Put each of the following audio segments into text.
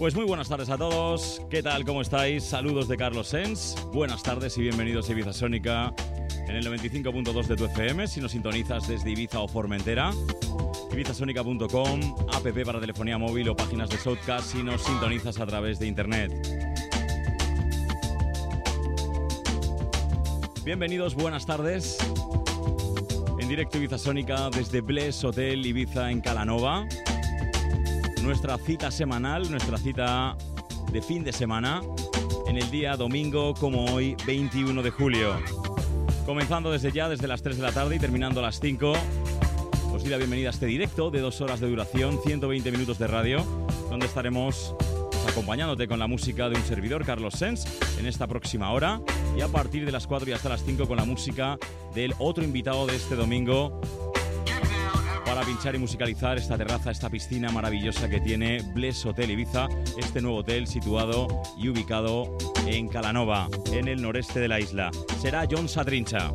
Pues muy buenas tardes a todos. ¿Qué tal? ¿Cómo estáis? Saludos de Carlos Sens. Buenas tardes y bienvenidos a Ibiza Sónica en el 95.2 de tu FM si nos sintonizas desde Ibiza o Formentera. Ibizasónica.com, app para telefonía móvil o páginas de Shoutcast si nos sintonizas a través de internet. Bienvenidos, buenas tardes. En directo Ibiza Sónica desde Bless Hotel Ibiza en Calanova nuestra cita semanal, nuestra cita de fin de semana, en el día domingo como hoy, 21 de julio. Comenzando desde ya, desde las 3 de la tarde y terminando a las 5, os doy la bienvenida a este directo de dos horas de duración, 120 minutos de radio, donde estaremos acompañándote con la música de un servidor, Carlos Sens, en esta próxima hora. Y a partir de las 4 y hasta las 5 con la música del otro invitado de este domingo, para pinchar y musicalizar esta terraza, esta piscina maravillosa que tiene Bless Hotel Ibiza, este nuevo hotel situado y ubicado en Calanova, en el noreste de la isla. Será John Sadrincha.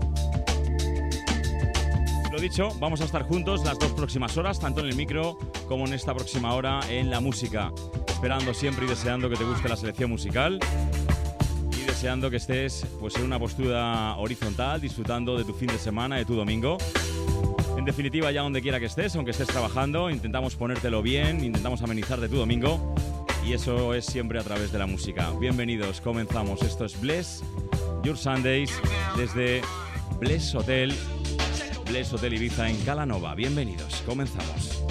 Lo dicho, vamos a estar juntos las dos próximas horas, tanto en el micro como en esta próxima hora en la música. Esperando siempre y deseando que te guste la selección musical y deseando que estés pues en una postura horizontal, disfrutando de tu fin de semana, de tu domingo. En definitiva, ya donde quiera que estés, aunque estés trabajando, intentamos ponértelo bien, intentamos amenizar de tu domingo y eso es siempre a través de la música. Bienvenidos, comenzamos. Esto es Bless Your Sundays desde Bless Hotel, Bless Hotel Ibiza en Calanova. Bienvenidos, comenzamos.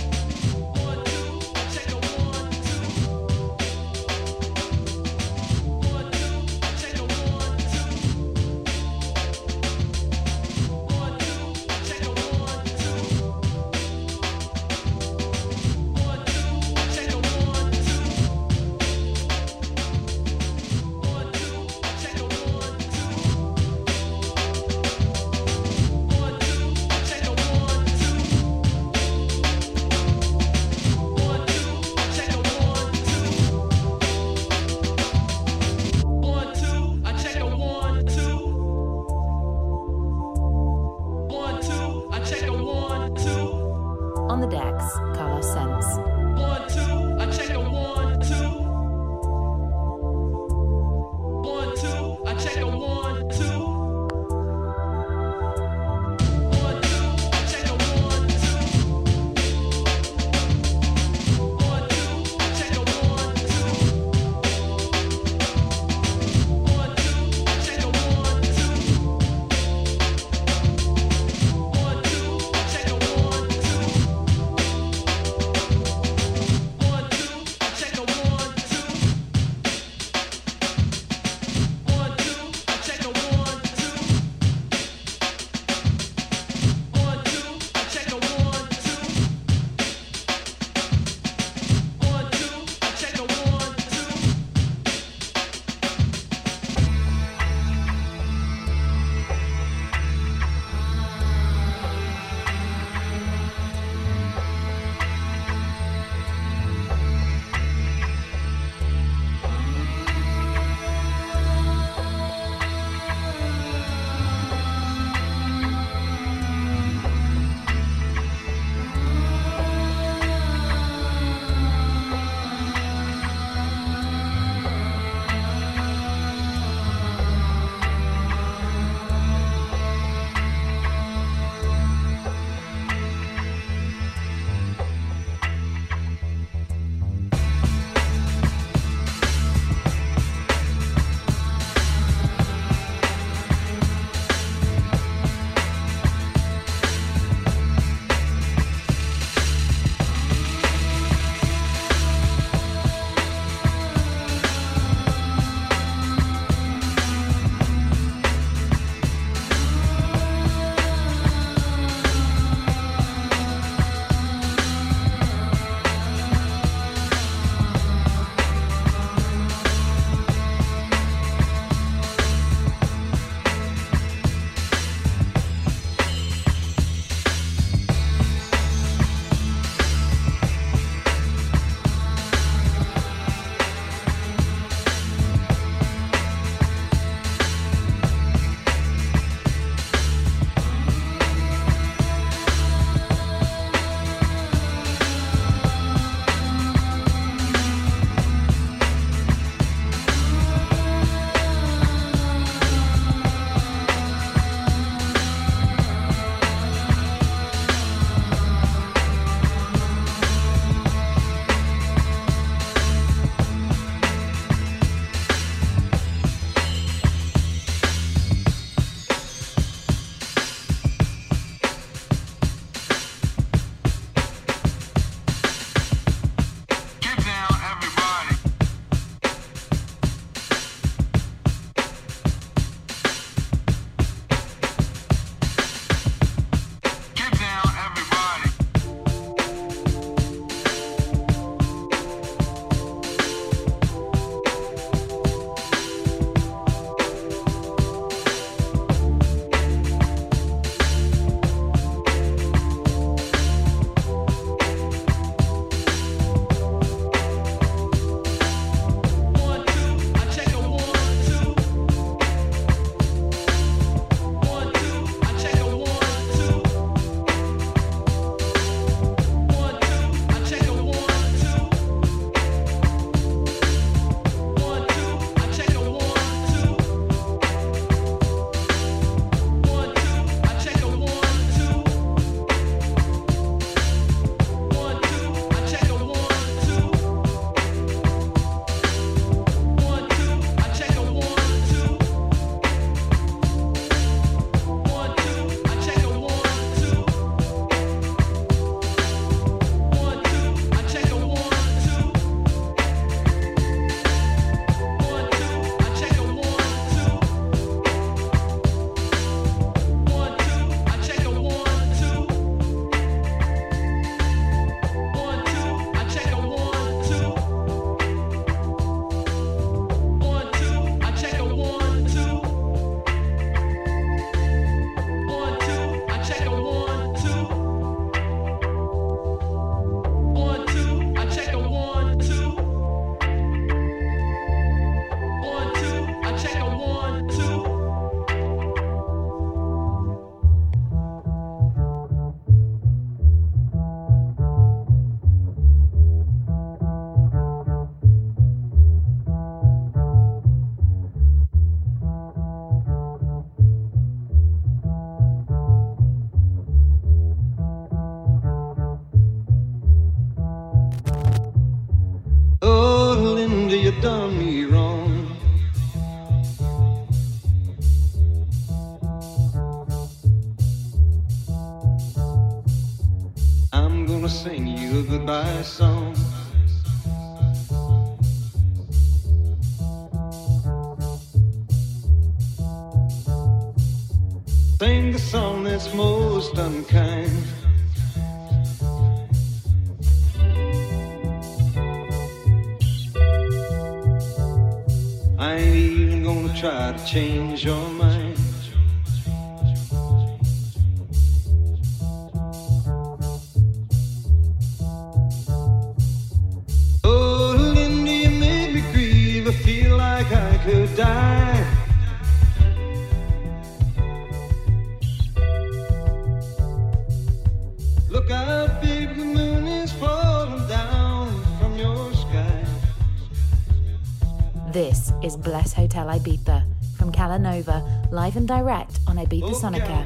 my.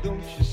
Don't you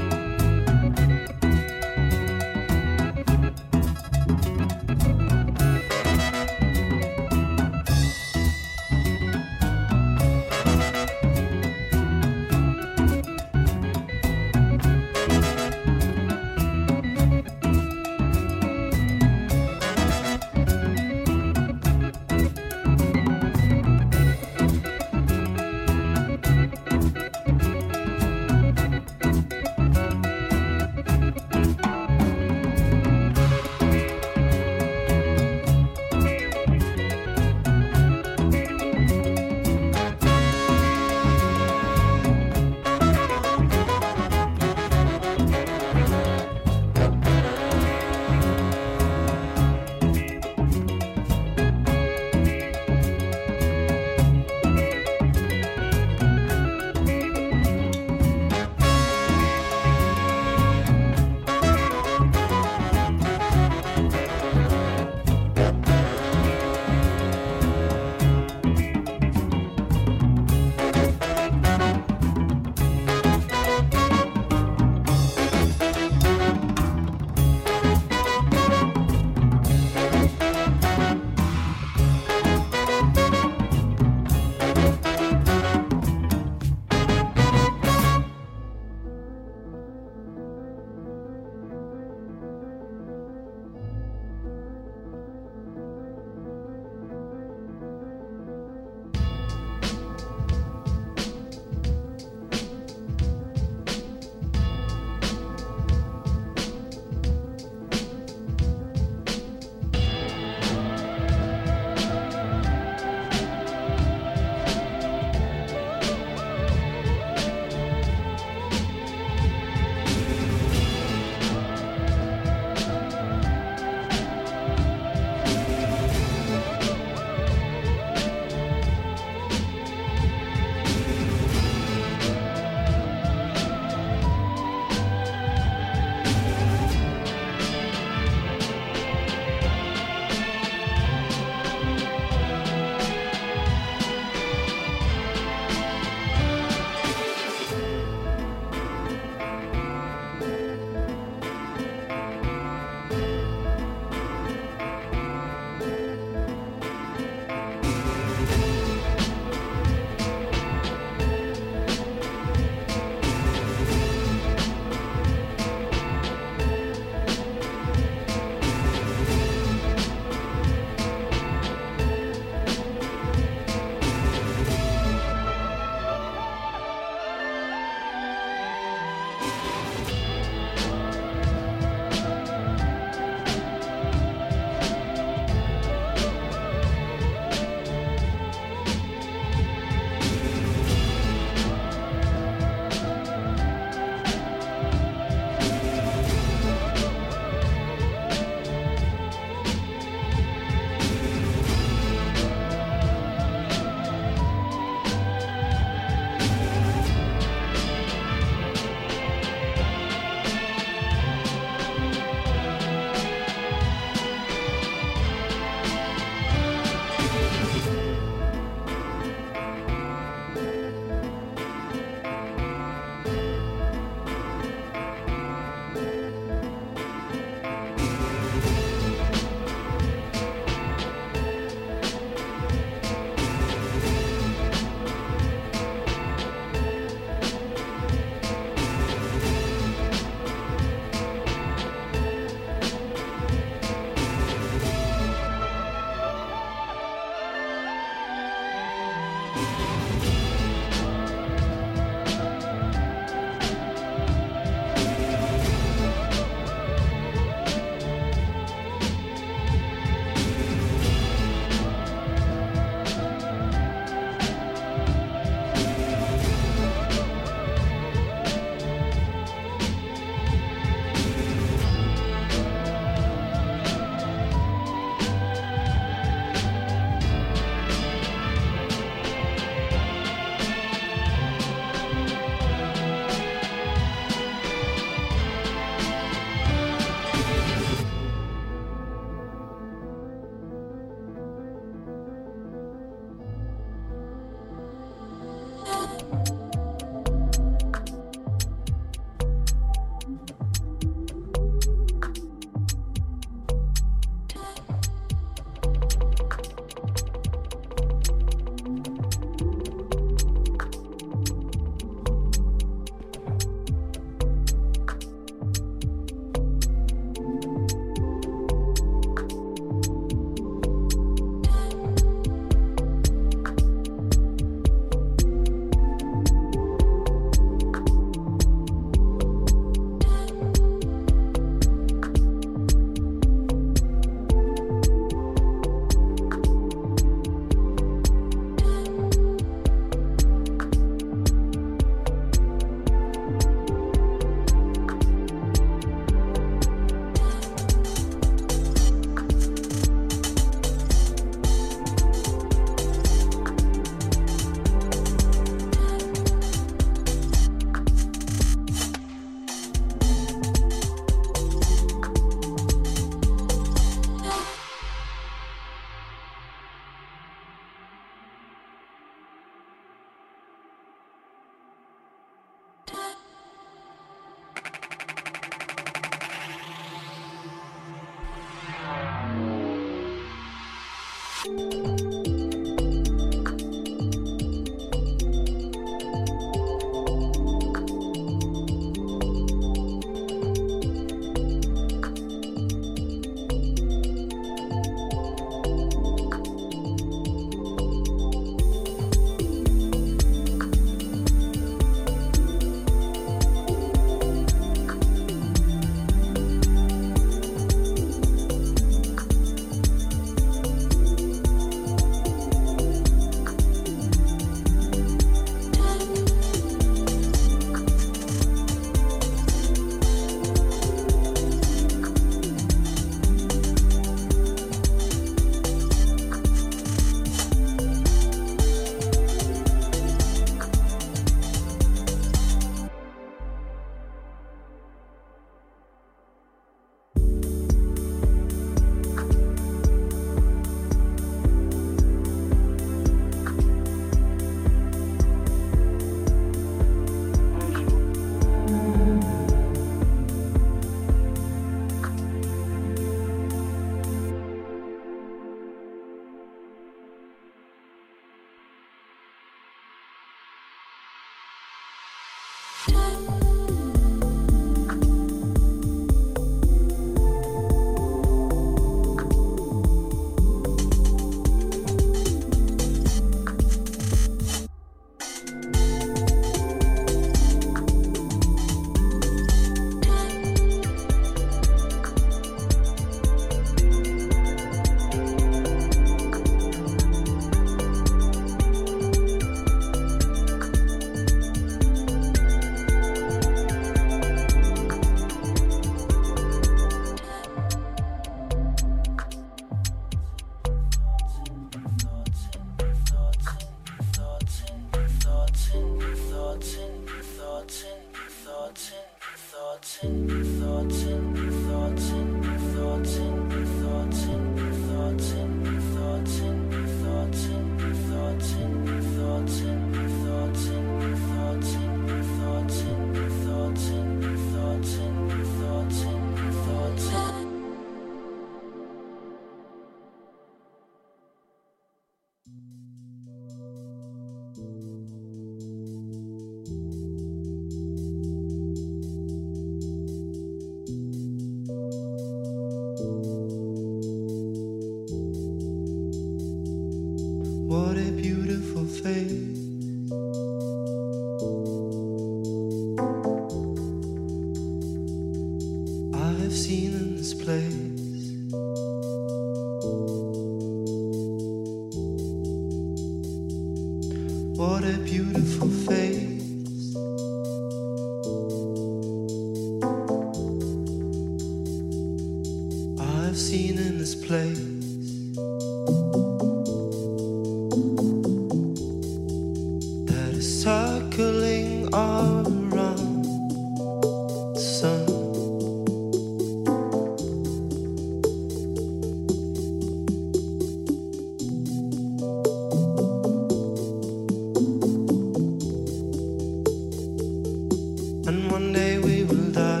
and one day we will die.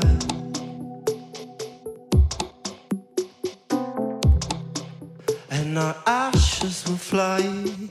And our ashes will fly.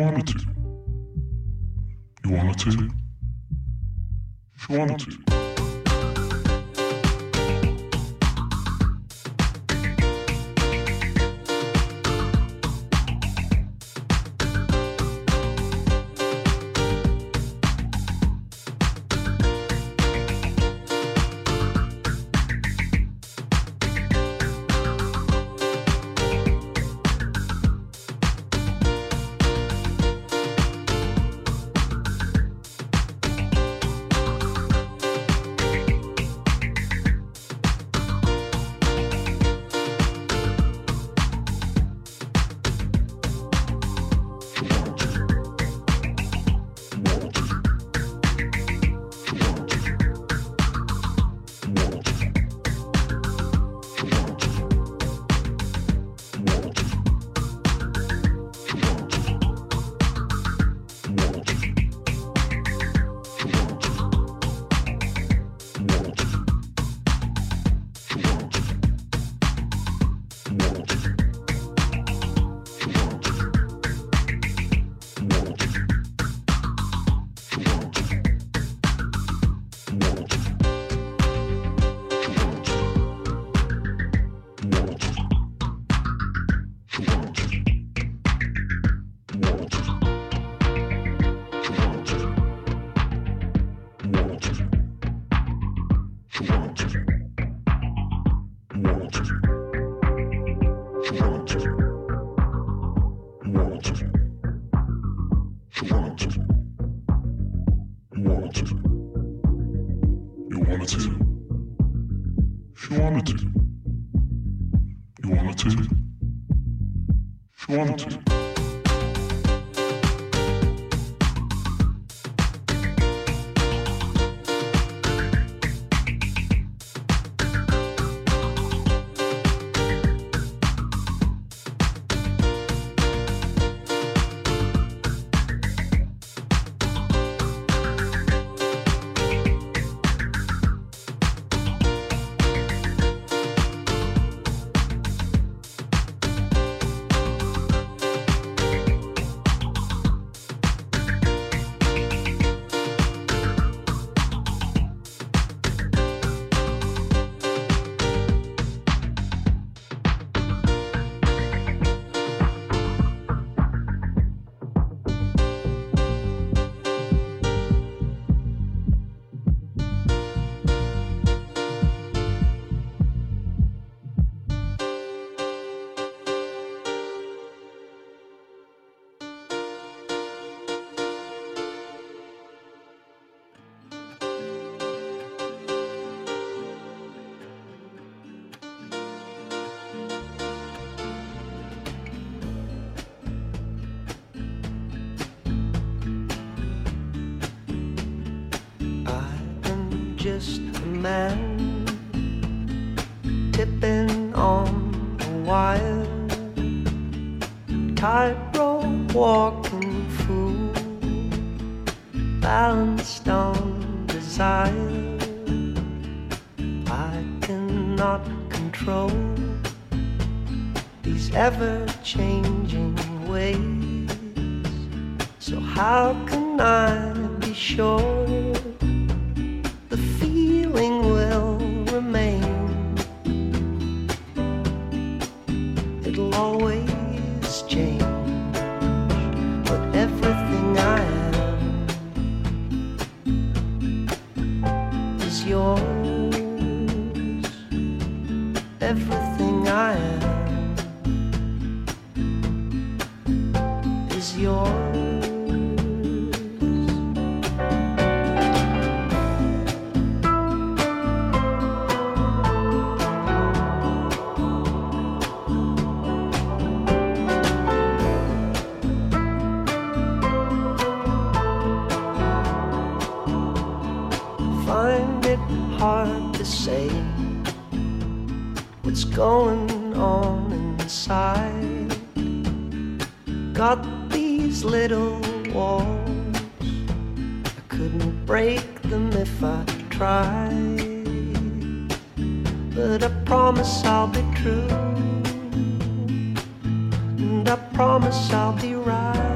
Wanted to. You wanted to. She wanted to. walk find it hard to say what's going on inside. Got these little walls, I couldn't break them if I try. But I promise I'll be true. And I promise I'll be right.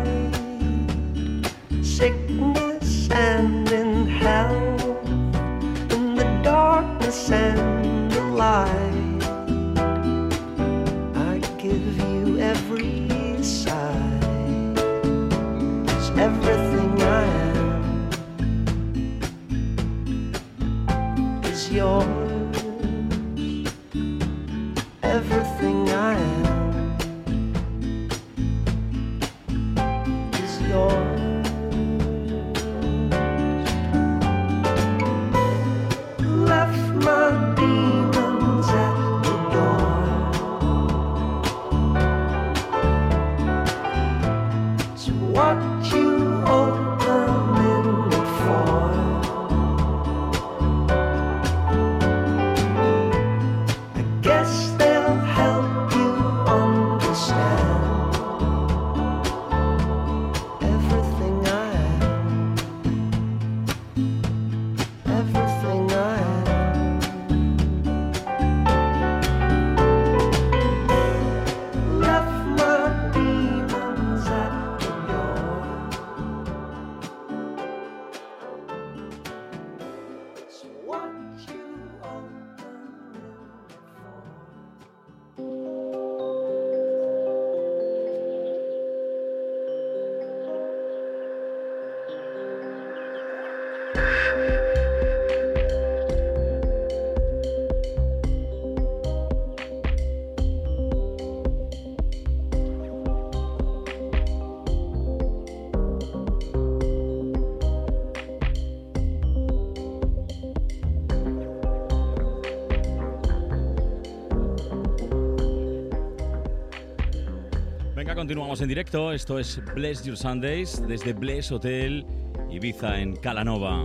En directo. Esto es Bless Your Sundays desde Bless Hotel Ibiza en Calanova.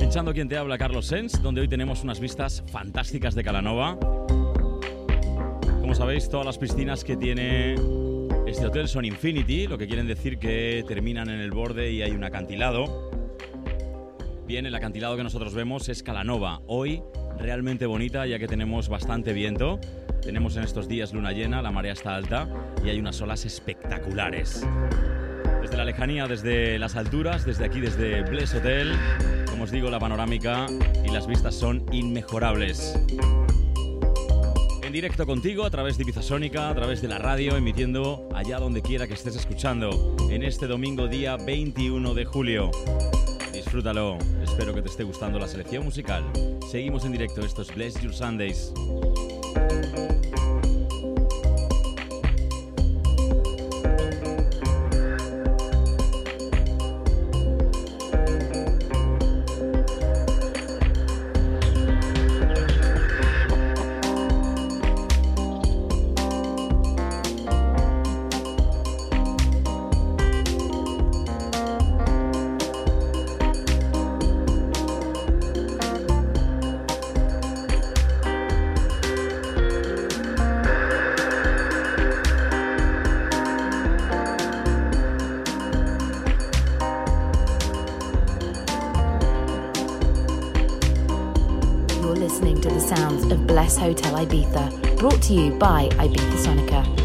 Pinchando quien te habla, Carlos Sens, donde hoy tenemos unas vistas fantásticas de Calanova. Como sabéis, todas las piscinas que tiene este hotel son Infinity, lo que quieren decir que terminan en el borde y hay un acantilado. Bien, el acantilado que nosotros vemos es Calanova. Hoy realmente bonita ya que tenemos bastante viento. Tenemos en estos días luna llena, la marea está alta y hay unas olas espectaculares. Desde la lejanía, desde las alturas, desde aquí, desde Bless Hotel, como os digo, la panorámica y las vistas son inmejorables. En directo contigo a través de Ibiza Sónica, a través de la radio, emitiendo allá donde quiera que estés escuchando, en este domingo día 21 de julio. Disfrútalo, espero que te esté gustando la selección musical. Seguimos en directo, esto es Bless Your Sundays. Hotel Ibiza, brought to you by Ibiza Sonica.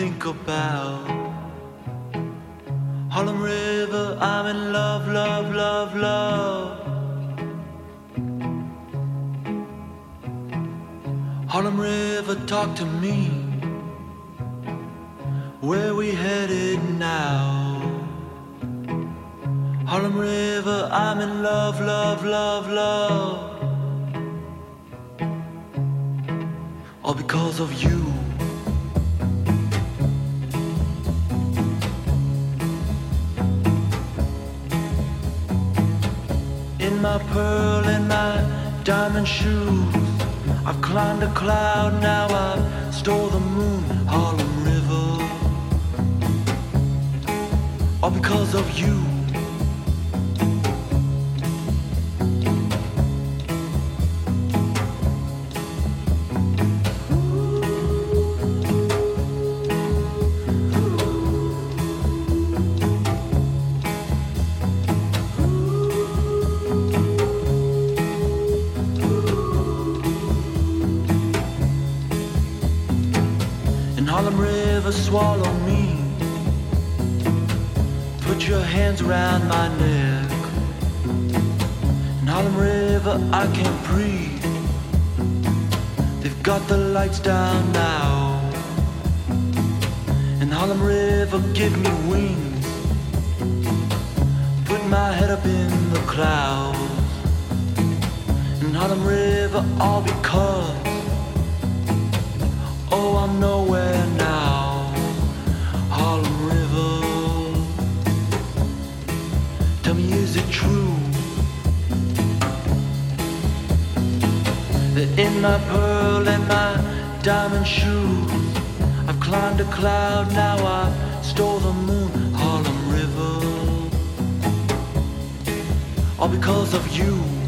Think about. River, swallow me. Put your hands around my neck. In Harlem River, I can't breathe. They've got the lights down now. In Harlem River, give me wings. Put my head up in the clouds. In Harlem River, all because. Oh, I'm nowhere now. My pearl and my diamond shoes, I've climbed a cloud, now I've stole the moon, Harlem River. All because of you.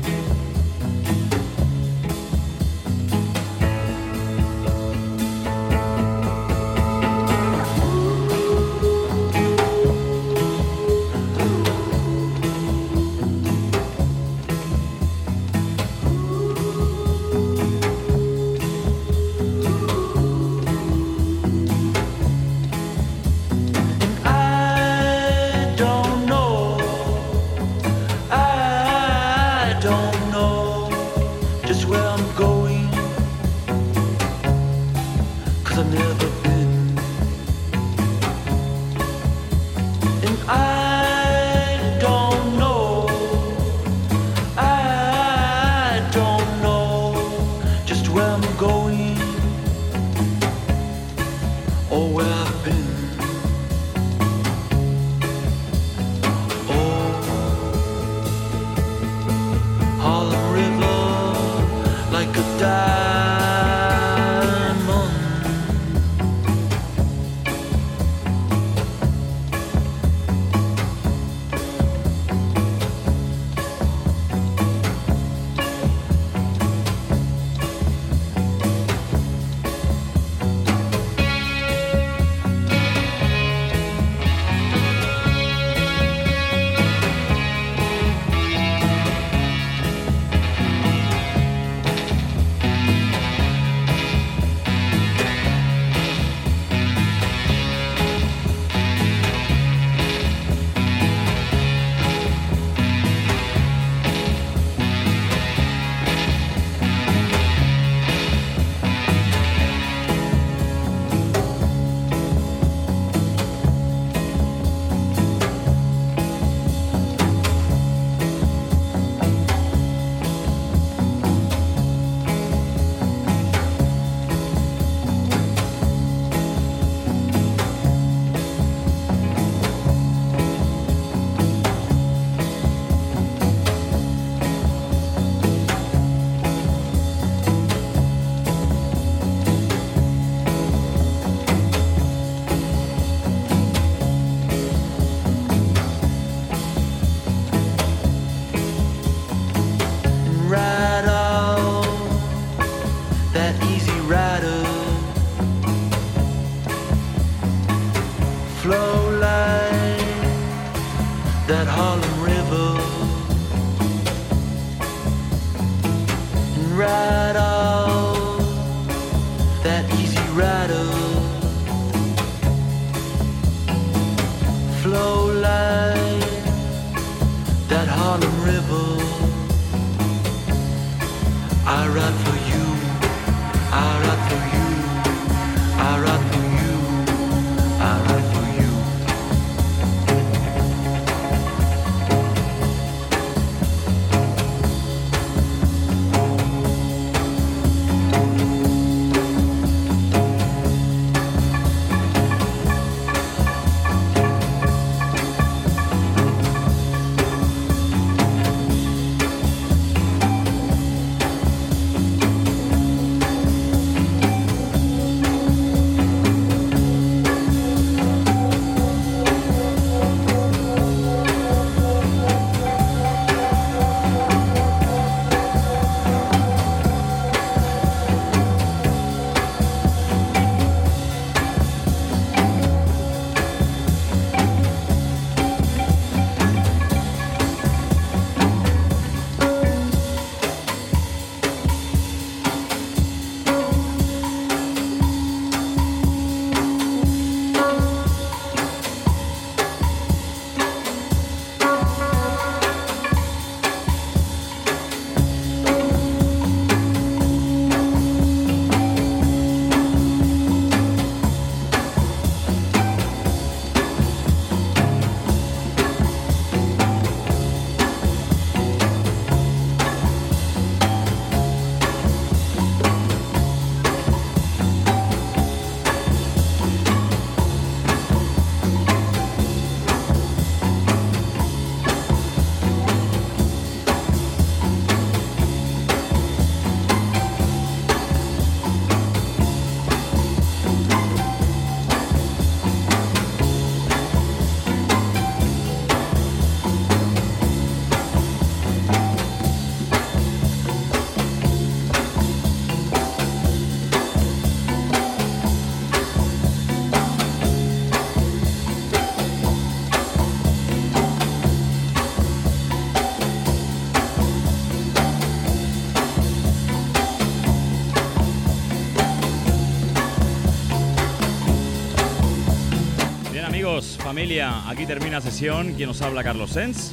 Familia, aquí termina sesión. Quien nos habla, Carlos Sens.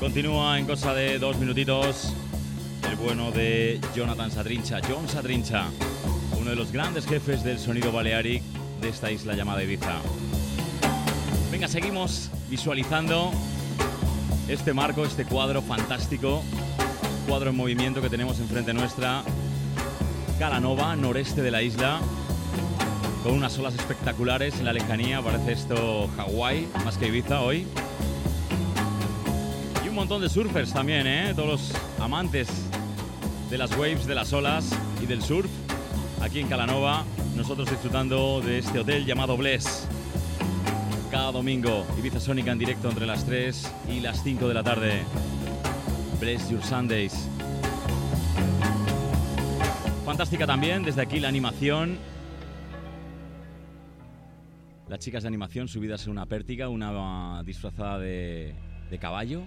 Continúa en cosa de dos minutitos el bueno de Jonathan Sadrincha. John Sadrincha, uno de los grandes jefes del sonido balearic de esta isla llamada Ibiza. Venga, seguimos visualizando este marco, este cuadro fantástico, cuadro en movimiento que tenemos enfrente nuestra. Calanova, noreste de la isla, con unas olas espectaculares en la lejanía. Parece esto Hawái, más que Ibiza hoy. Y un montón de surfers también, ¿eh? Todos los amantes de las waves, de las olas y del surf. Aquí en Calanova, nosotros disfrutando de este hotel llamado Bless. Cada domingo, Ibiza Sónica en directo entre las 3 y las 5 de la tarde. Bless Your Sundays. Fantástica también, desde aquí la animación chicas de animación subidas en una pértiga, una disfrazada de, de caballo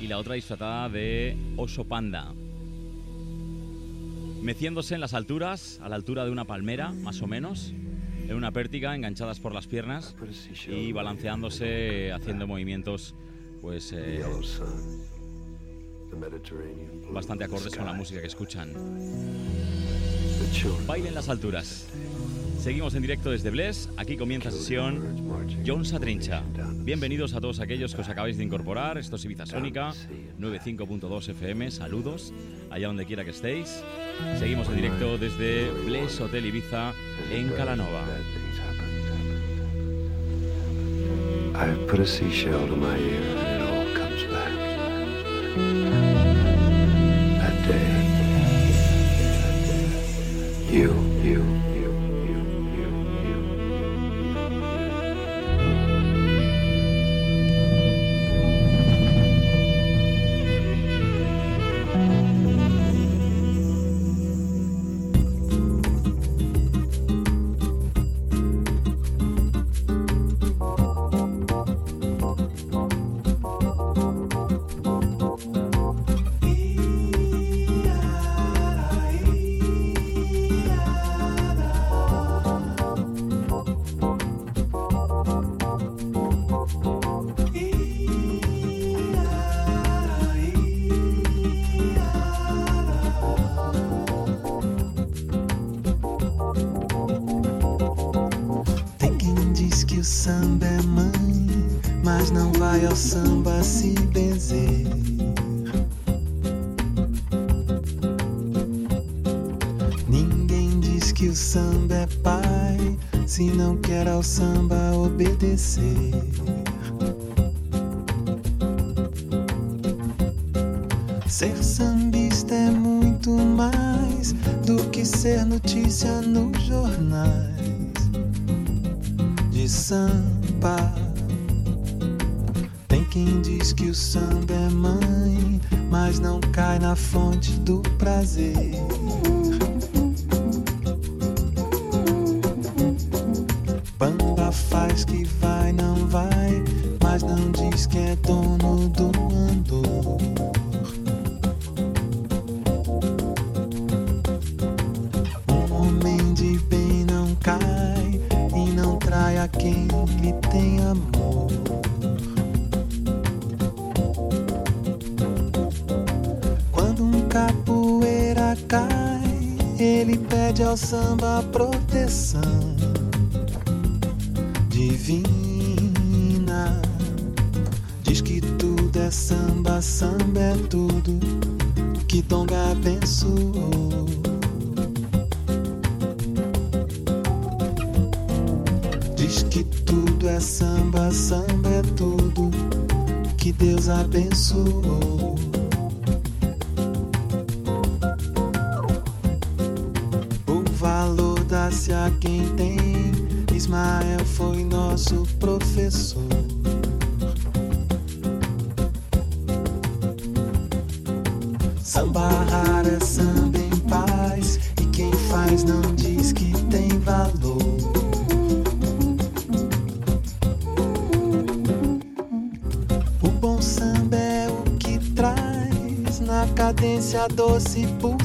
y la otra disfrazada de oso panda. Meciéndose en las alturas, a la altura de una palmera, más o menos, en una pértiga, enganchadas por las piernas y balanceándose, haciendo movimientos, pues, eh, bastante acordes con la música que escuchan. Baile en las alturas. Seguimos en directo desde Bless. Aquí comienza sesión John Sadrincha. Bienvenidos a todos aquellos que os acabáis de incorporar. Esto es Ibiza Sónica 95.2 FM. Saludos allá donde quiera que estéis. Seguimos en directo desde Bless Hotel Ibiza en Calanova. Put a seashell to my ear and it all comes back. That day. You, esquecer. Ser sambista é muito mais do que ser notícia nos jornais de samba. Tem quem diz que o samba é mãe, mas não cai na fonte do se for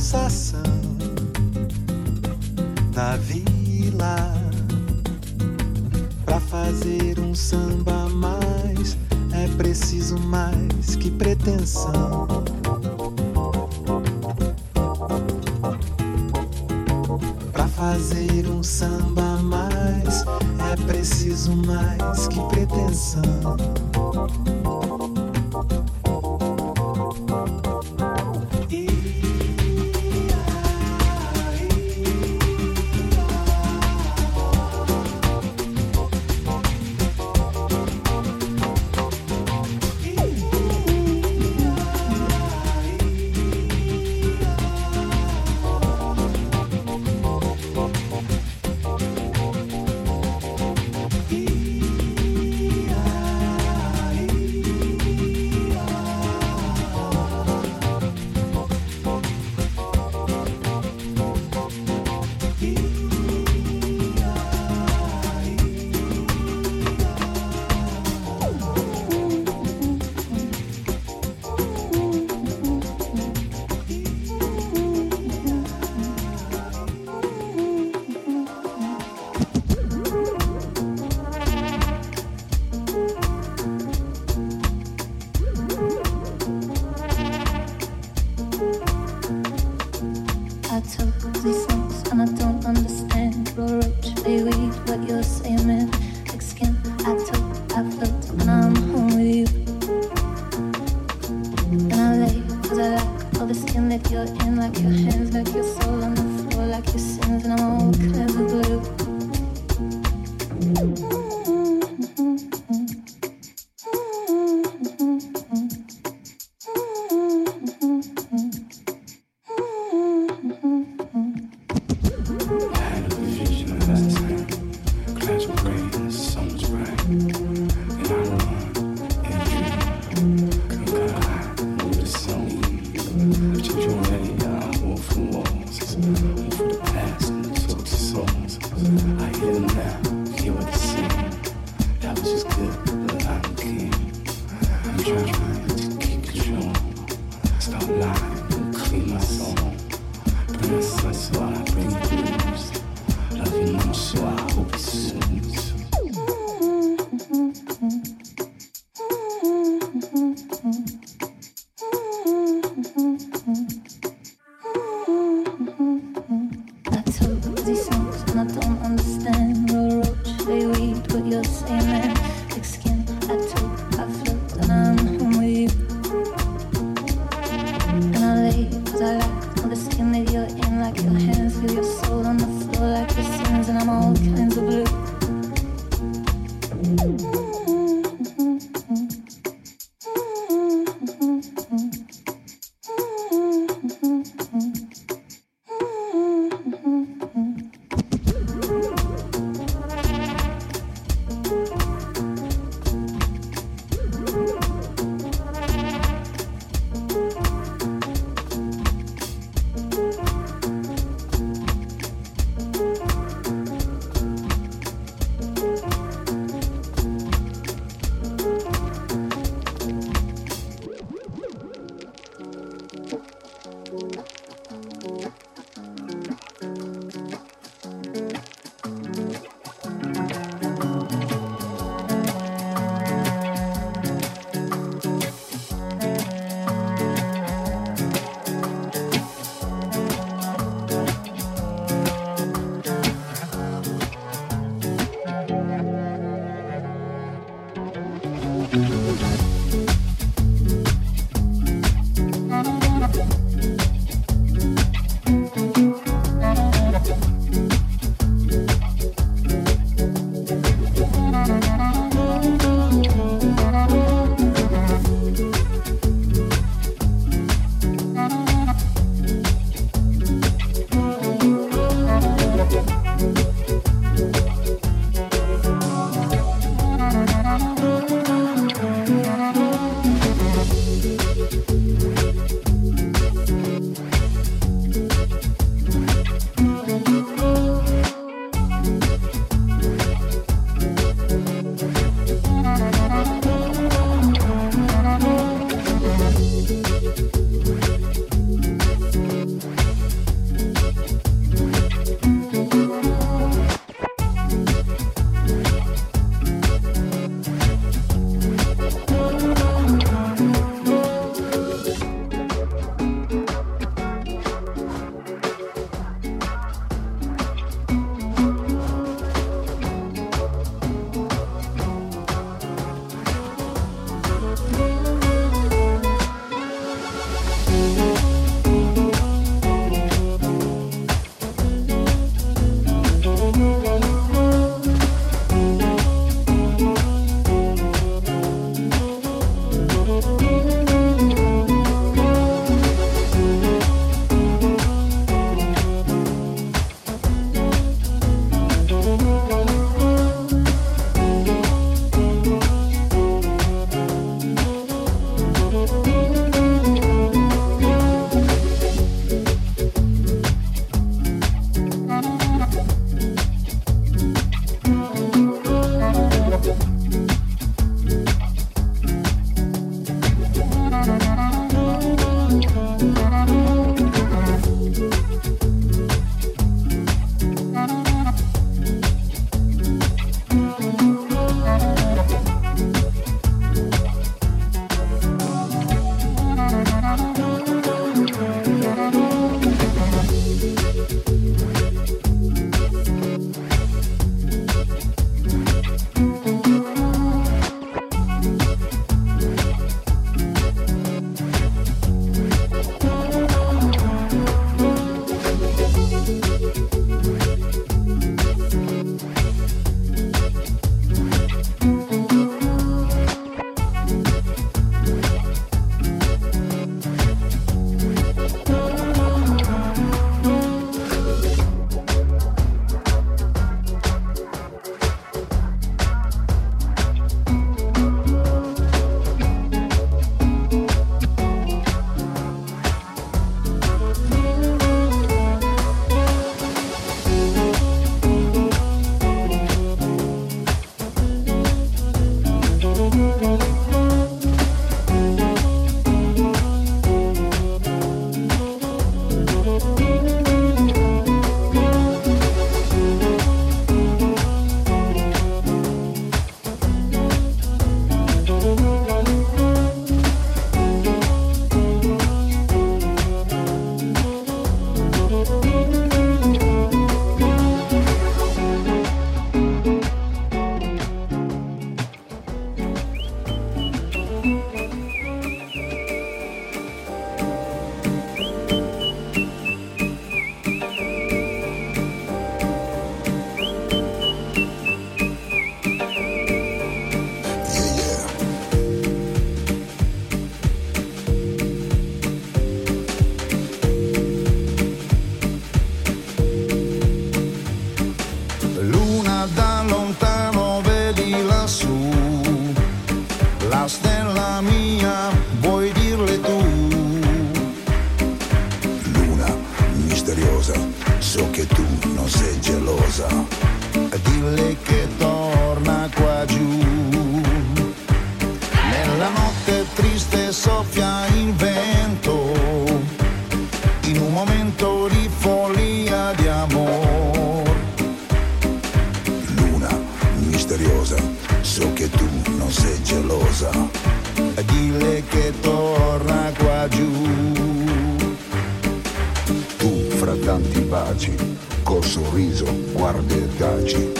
taci,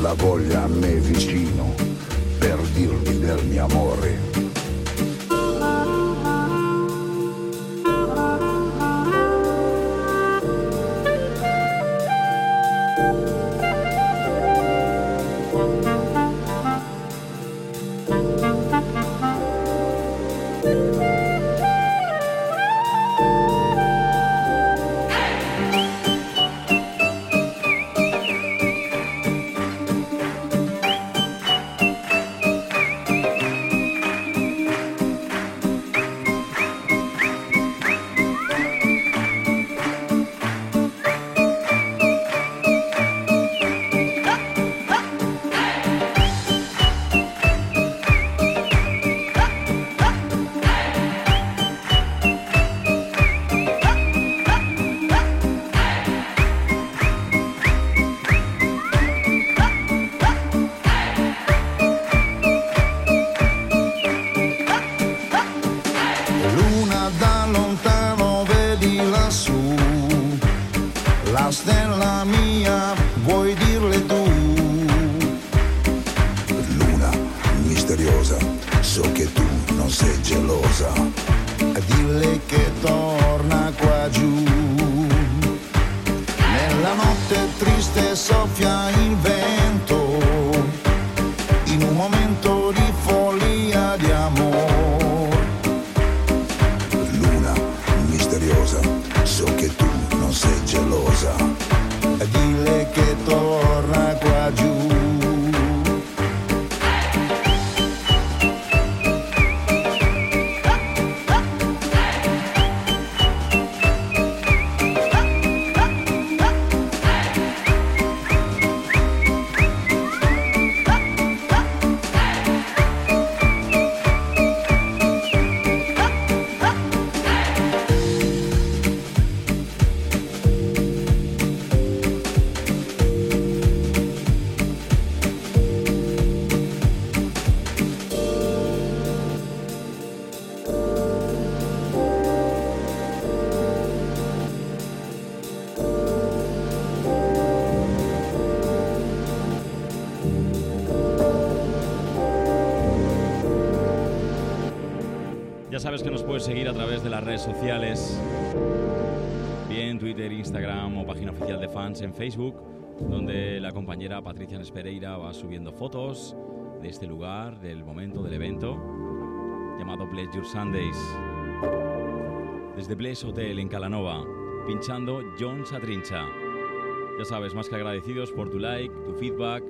la voglia a me vicino per dirvi del mio amore. Redes sociales, bien Twitter, Instagram o página oficial de fans en Facebook, donde la compañera Patricia Nespereira va subiendo fotos de este lugar, del momento del evento, llamado Bless Your Sundays. Desde Bless Hotel en Calanova, pinchando John Satrincha. Ya sabes, más que agradecidos por tu like, tu feedback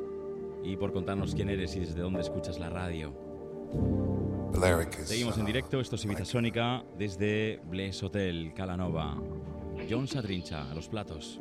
y por contarnos quién eres y desde dónde escuchas la radio. Seguimos en directo, esto es Ibiza Sónica desde Bles Hotel, Calanova. John Satrincha, a los platos.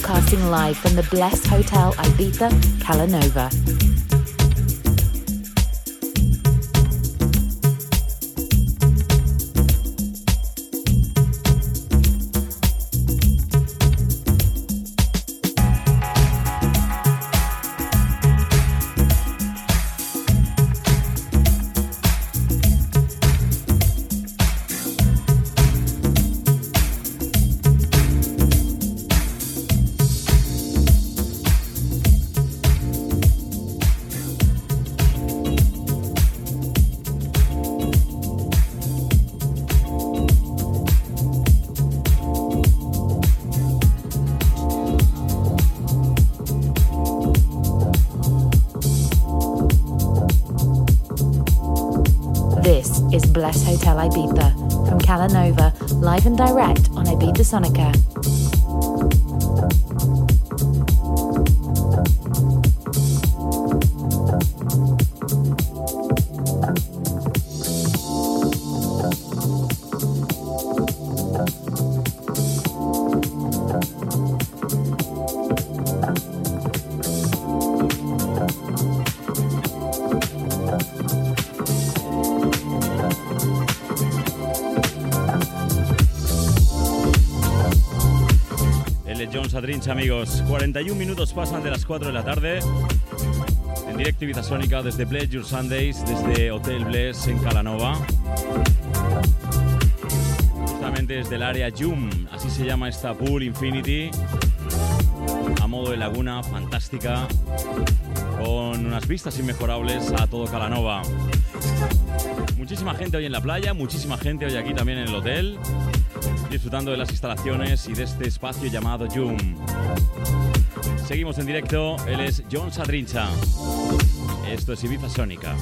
Broadcasting live from the Bless Hotel Ibiza, Calanova. Hotel Ibiza from Calanova, live and direct on Ibiza Sonica. Amigos. 41 minutos pasan de las 4 de la tarde. En directo Ibiza Sónica desde Bless Your Sundays, desde Hotel Bless en Calanova. Justamente desde el área Yum, así se llama esta pool Infinity. A modo de laguna, fantástica. Con unas vistas inmejorables a todo Calanova. Muchísima gente hoy en la playa, muchísima gente hoy aquí también en el hotel disfrutando de las instalaciones y de este espacio llamado Joom. Seguimos en directo, él es John Sadrincha. Esto es Ibiza Sónica.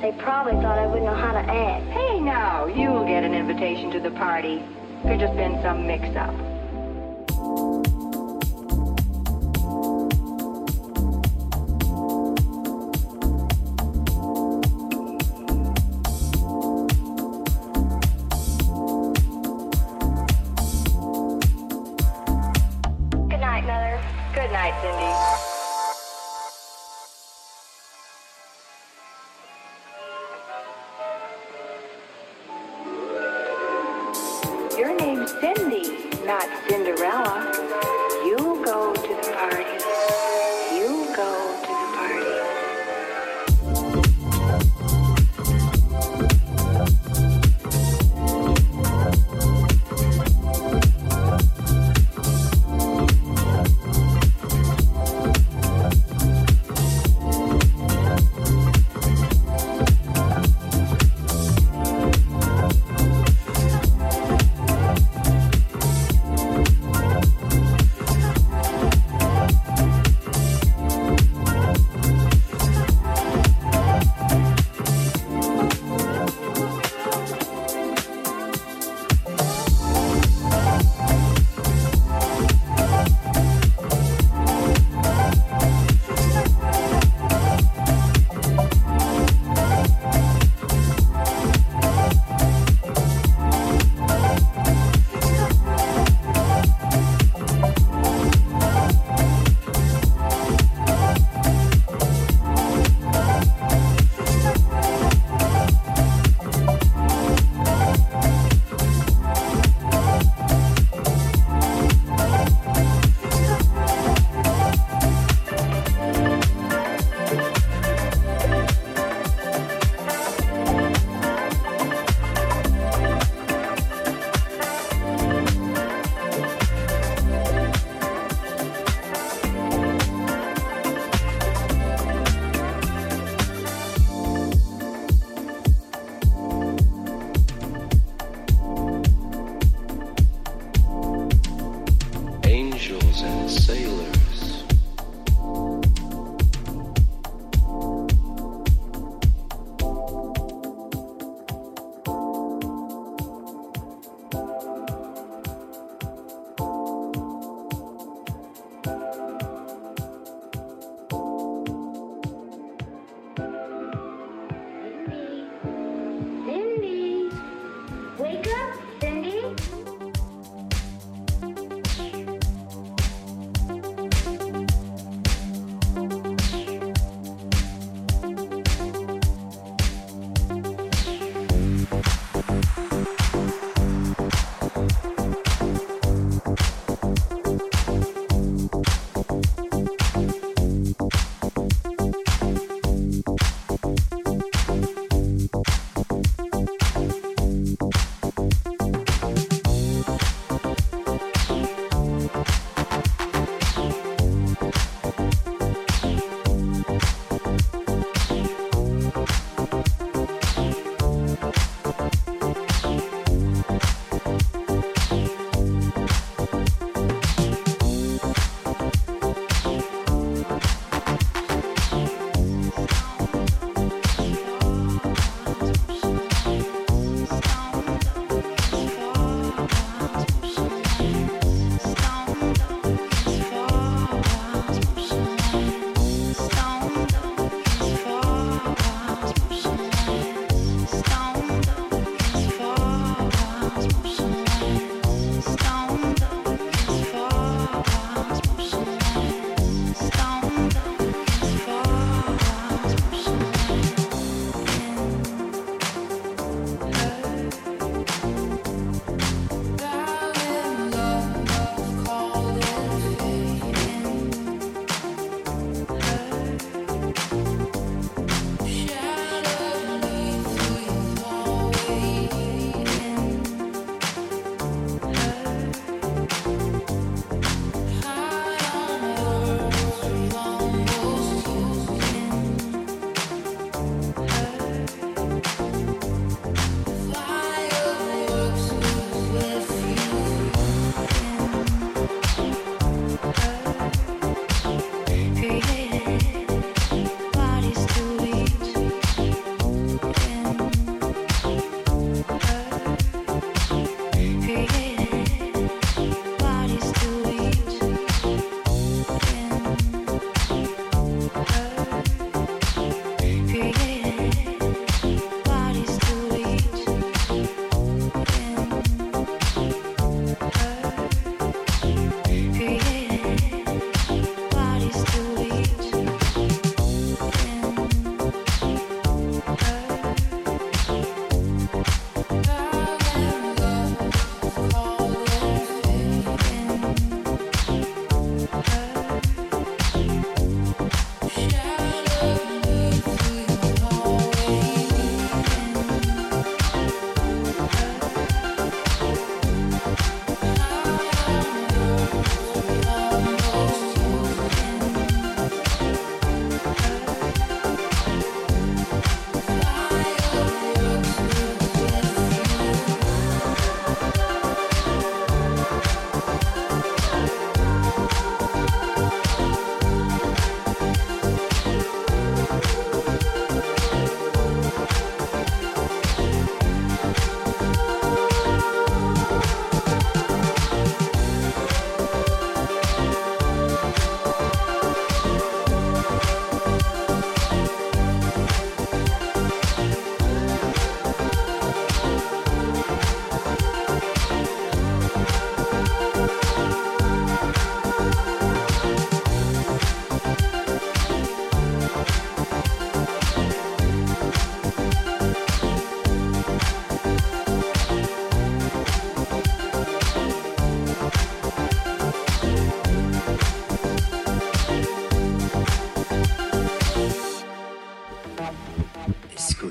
They probably thought I wouldn't know how to act. Hey, now, you'll get an invitation to the party. Could just been some mix-up.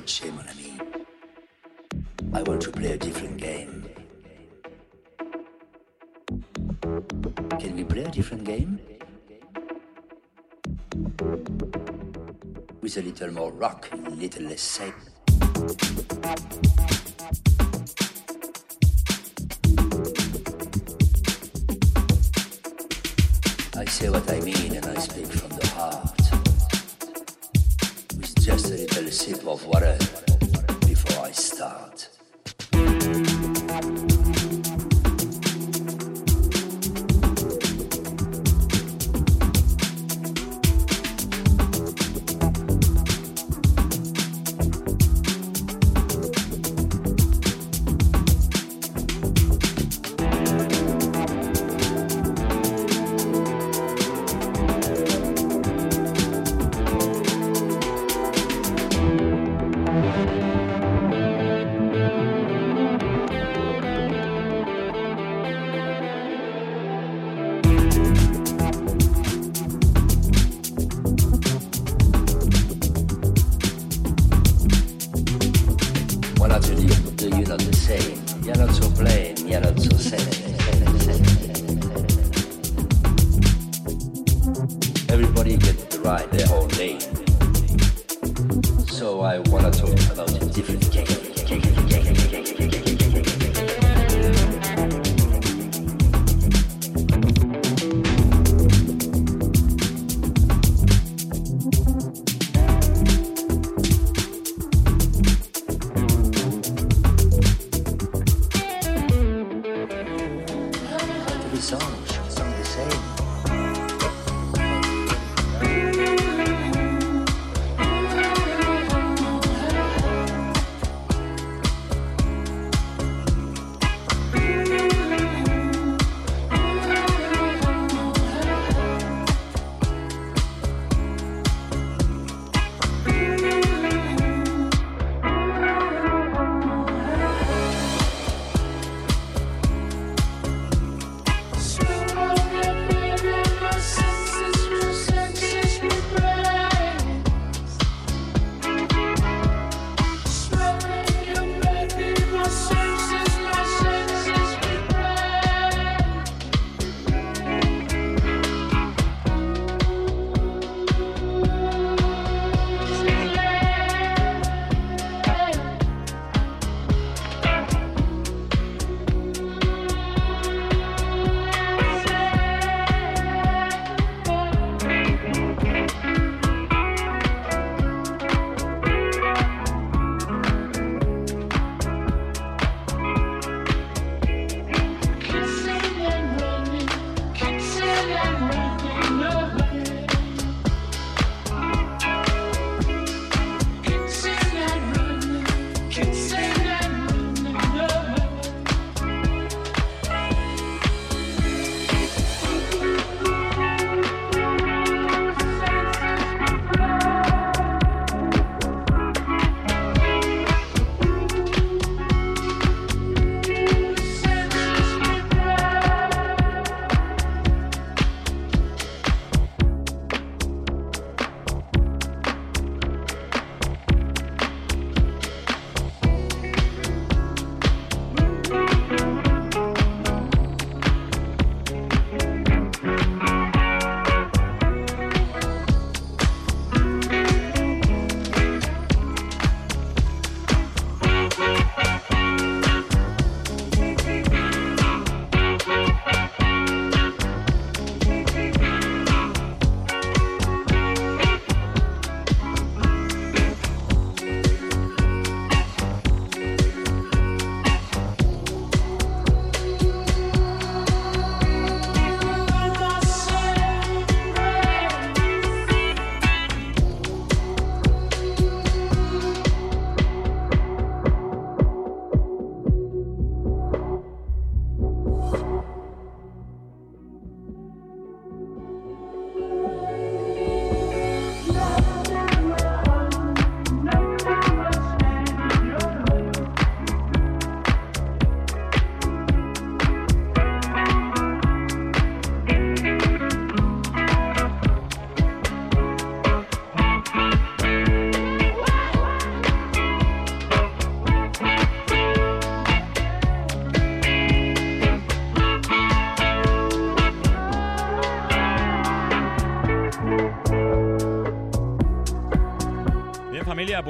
shame on me. I want to play a different game. Can we play a different game? With a little more rock a little less safe. I say what I mean. of what is.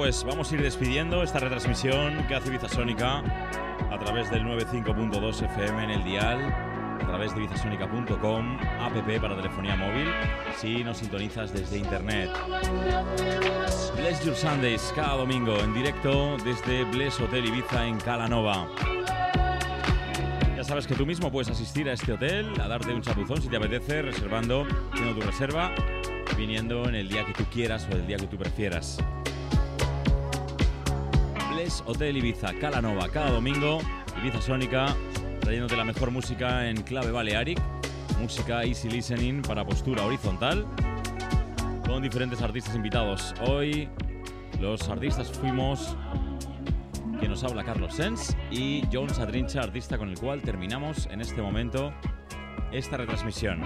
Pues vamos a ir despidiendo esta retransmisión que hace Ibiza Sónica a través del 95.2 FM en el dial, a través de ibizasonica.com, app para telefonía móvil, si nos sintonizas desde internet. Bless Your Sundays, cada domingo en directo desde Bless Hotel Ibiza en Calanova. Ya sabes que tú mismo puedes asistir a este hotel, a darte un chapuzón si te apetece, reservando, haciendo tu reserva, viniendo en el día que tú quieras o el día que tú prefieras. Hotel Ibiza, Calanova, cada domingo, Ibiza Sónica, trayéndote la mejor música en clave Balearic, música easy listening para postura horizontal, con diferentes artistas invitados. Hoy los artistas fuimos que nos habla Carlos Sens y John Sadrincha, artista con el cual terminamos en este momento esta retransmisión.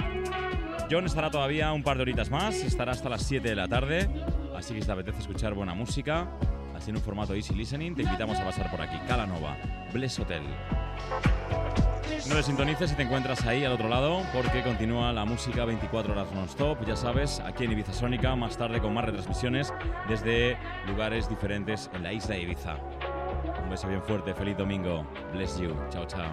John estará todavía un par de horitas más, estará hasta las 7 de la tarde, así que si te apetece escuchar buena música, en un formato easy listening, te invitamos a pasar por aquí, Calanova, Bless Hotel. No le sintonices si te encuentras ahí al otro lado, porque continúa la música 24 horas non-stop, ya sabes, aquí en Ibiza Sónica, más tarde con más retransmisiones desde lugares diferentes en la isla de Ibiza. Un beso bien fuerte, feliz domingo. Bless you. Chao, chao.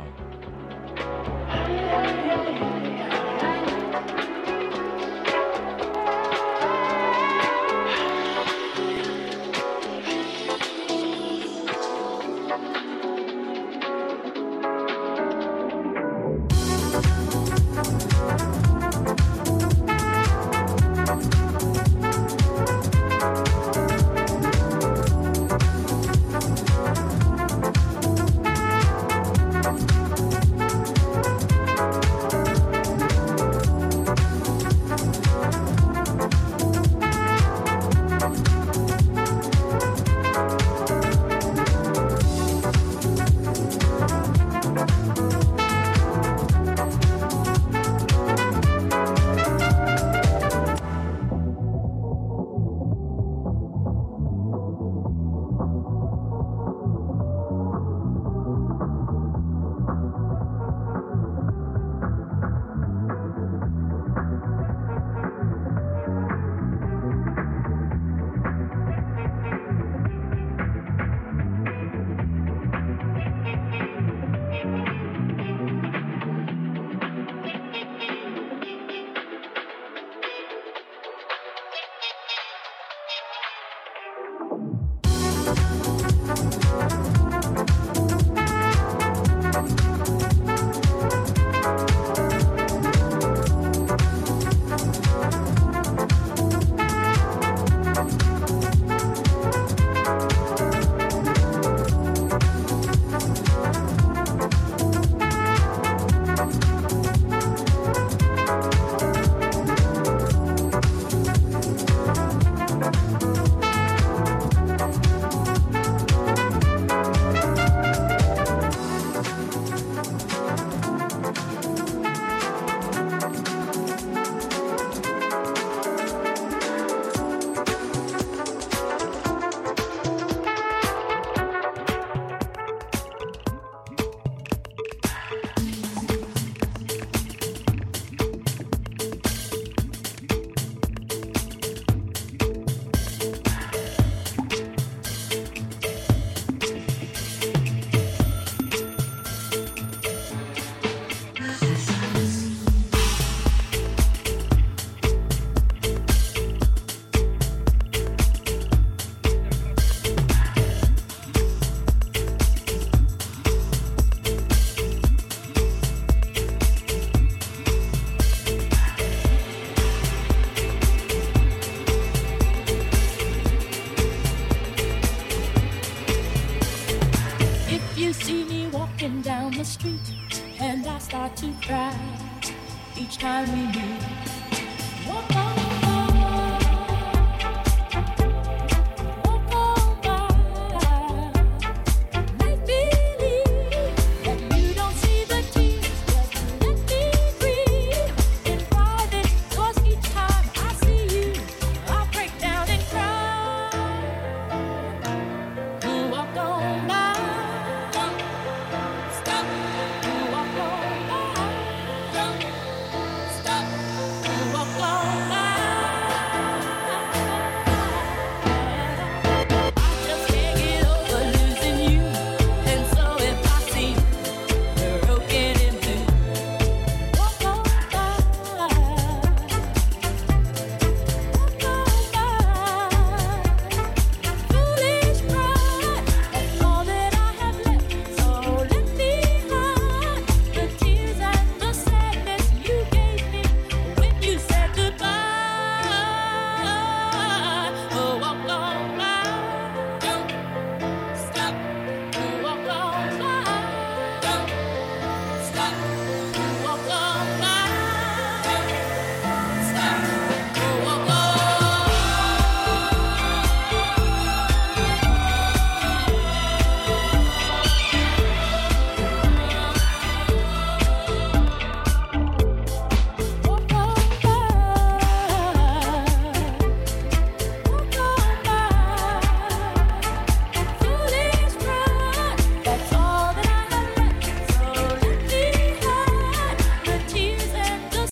And I